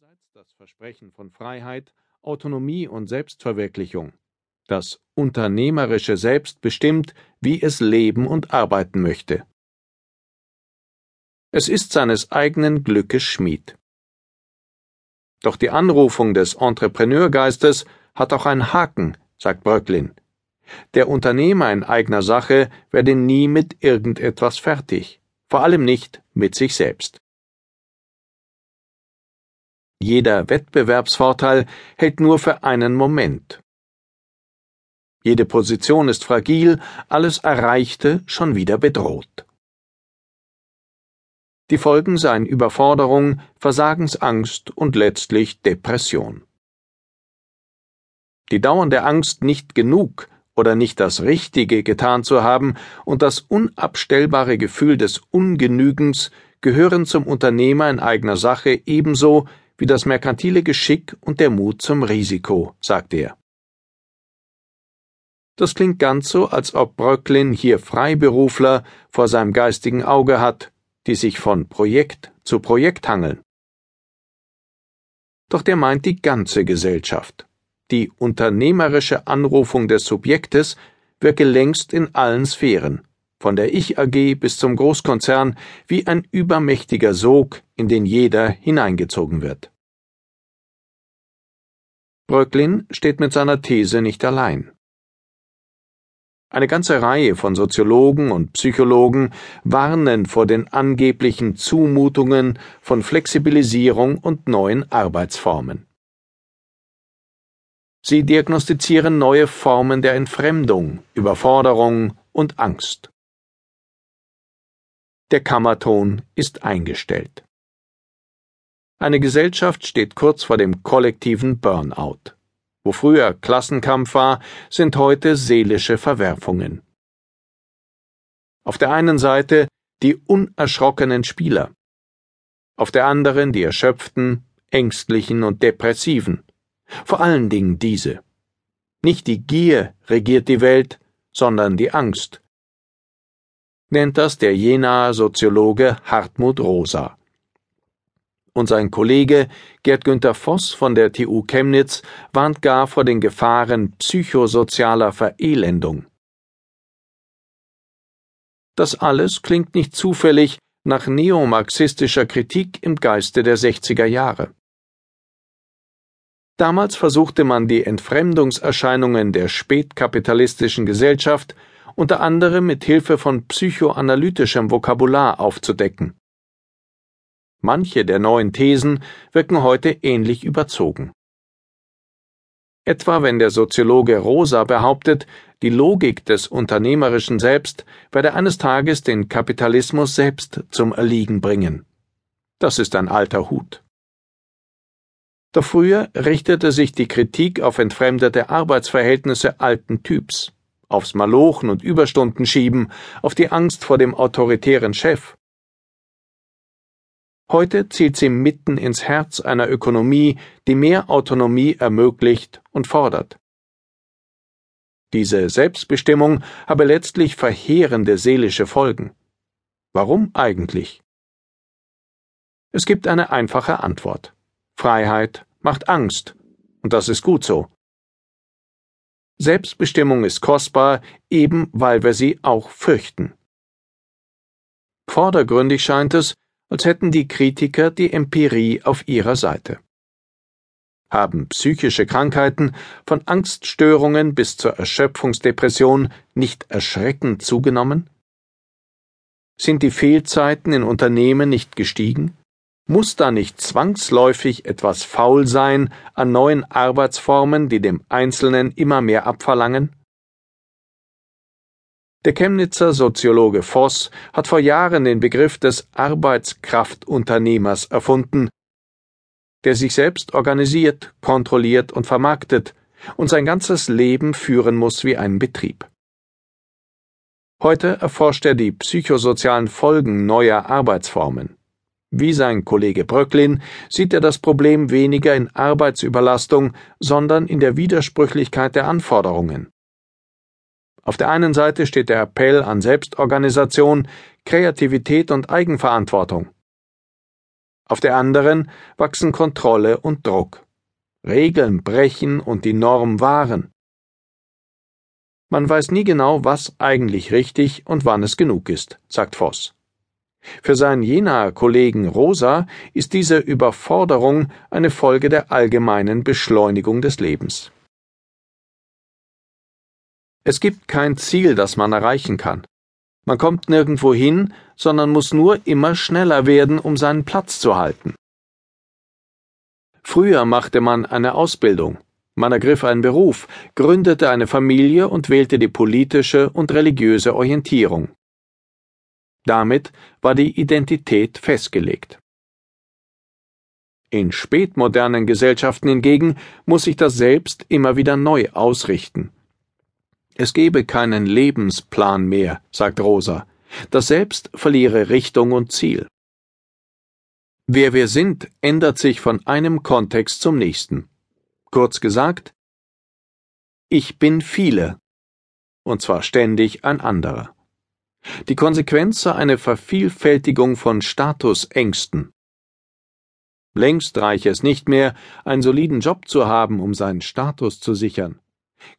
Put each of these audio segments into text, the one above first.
Einerseits das Versprechen von Freiheit, Autonomie und Selbstverwirklichung. Das unternehmerische Selbst bestimmt, wie es leben und arbeiten möchte. Es ist seines eigenen Glückes Schmied. Doch die Anrufung des Entrepreneurgeistes hat auch einen Haken, sagt Bröcklin. Der Unternehmer in eigener Sache werde nie mit irgendetwas fertig, vor allem nicht mit sich selbst. Jeder Wettbewerbsvorteil hält nur für einen Moment. Jede Position ist fragil, alles Erreichte schon wieder bedroht. Die Folgen seien Überforderung, Versagensangst und letztlich Depression. Die dauernde Angst, nicht genug oder nicht das Richtige getan zu haben und das unabstellbare Gefühl des Ungenügens gehören zum Unternehmer in eigener Sache ebenso wie das merkantile Geschick und der Mut zum Risiko, sagt er. Das klingt ganz so, als ob Bröcklin hier Freiberufler vor seinem geistigen Auge hat, die sich von Projekt zu Projekt hangeln. Doch der meint die ganze Gesellschaft. Die unternehmerische Anrufung des Subjektes wirke längst in allen Sphären, von der Ich AG bis zum Großkonzern, wie ein übermächtiger Sog, in den jeder hineingezogen wird. Bröcklin steht mit seiner These nicht allein. Eine ganze Reihe von Soziologen und Psychologen warnen vor den angeblichen Zumutungen von Flexibilisierung und neuen Arbeitsformen. Sie diagnostizieren neue Formen der Entfremdung, Überforderung und Angst. Der Kammerton ist eingestellt. Eine Gesellschaft steht kurz vor dem kollektiven Burnout. Wo früher Klassenkampf war, sind heute seelische Verwerfungen. Auf der einen Seite die unerschrockenen Spieler, auf der anderen die erschöpften, ängstlichen und depressiven. Vor allen Dingen diese. Nicht die Gier regiert die Welt, sondern die Angst. Nennt das der Jenaer Soziologe Hartmut Rosa und sein Kollege Gerd Günther Voss von der TU Chemnitz warnt gar vor den Gefahren psychosozialer Verelendung. Das alles klingt nicht zufällig nach neomarxistischer Kritik im Geiste der 60er Jahre. Damals versuchte man die Entfremdungserscheinungen der spätkapitalistischen Gesellschaft unter anderem mit Hilfe von psychoanalytischem Vokabular aufzudecken. Manche der neuen Thesen wirken heute ähnlich überzogen. Etwa wenn der Soziologe Rosa behauptet, die Logik des unternehmerischen Selbst werde eines Tages den Kapitalismus selbst zum Erliegen bringen. Das ist ein alter Hut. Doch früher richtete sich die Kritik auf entfremdete Arbeitsverhältnisse alten Typs, aufs Malochen und Überstunden schieben, auf die Angst vor dem autoritären Chef, Heute zielt sie mitten ins Herz einer Ökonomie, die mehr Autonomie ermöglicht und fordert. Diese Selbstbestimmung habe letztlich verheerende seelische Folgen. Warum eigentlich? Es gibt eine einfache Antwort. Freiheit macht Angst, und das ist gut so. Selbstbestimmung ist kostbar, eben weil wir sie auch fürchten. Vordergründig scheint es, als hätten die Kritiker die Empirie auf ihrer Seite. Haben psychische Krankheiten von Angststörungen bis zur Erschöpfungsdepression nicht erschreckend zugenommen? Sind die Fehlzeiten in Unternehmen nicht gestiegen? Muss da nicht zwangsläufig etwas faul sein an neuen Arbeitsformen, die dem Einzelnen immer mehr abverlangen? Der Chemnitzer Soziologe Voss hat vor Jahren den Begriff des Arbeitskraftunternehmers erfunden, der sich selbst organisiert, kontrolliert und vermarktet und sein ganzes Leben führen muss wie einen Betrieb. Heute erforscht er die psychosozialen Folgen neuer Arbeitsformen. Wie sein Kollege Bröcklin sieht er das Problem weniger in Arbeitsüberlastung, sondern in der Widersprüchlichkeit der Anforderungen. Auf der einen Seite steht der Appell an Selbstorganisation, Kreativität und Eigenverantwortung. Auf der anderen wachsen Kontrolle und Druck. Regeln brechen und die Norm wahren. Man weiß nie genau, was eigentlich richtig und wann es genug ist, sagt Voss. Für seinen Jenaer Kollegen Rosa ist diese Überforderung eine Folge der allgemeinen Beschleunigung des Lebens. Es gibt kein Ziel, das man erreichen kann. Man kommt nirgendwo hin, sondern muss nur immer schneller werden, um seinen Platz zu halten. Früher machte man eine Ausbildung, man ergriff einen Beruf, gründete eine Familie und wählte die politische und religiöse Orientierung. Damit war die Identität festgelegt. In spätmodernen Gesellschaften hingegen muss sich das Selbst immer wieder neu ausrichten. Es gebe keinen Lebensplan mehr, sagt Rosa. Das Selbst verliere Richtung und Ziel. Wer wir sind, ändert sich von einem Kontext zum nächsten. Kurz gesagt, ich bin viele, und zwar ständig ein anderer. Die Konsequenz sei eine Vervielfältigung von Statusängsten. Längst reiche es nicht mehr, einen soliden Job zu haben, um seinen Status zu sichern.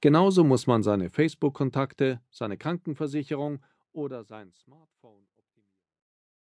Genauso muss man seine Facebook-Kontakte, seine Krankenversicherung oder sein Smartphone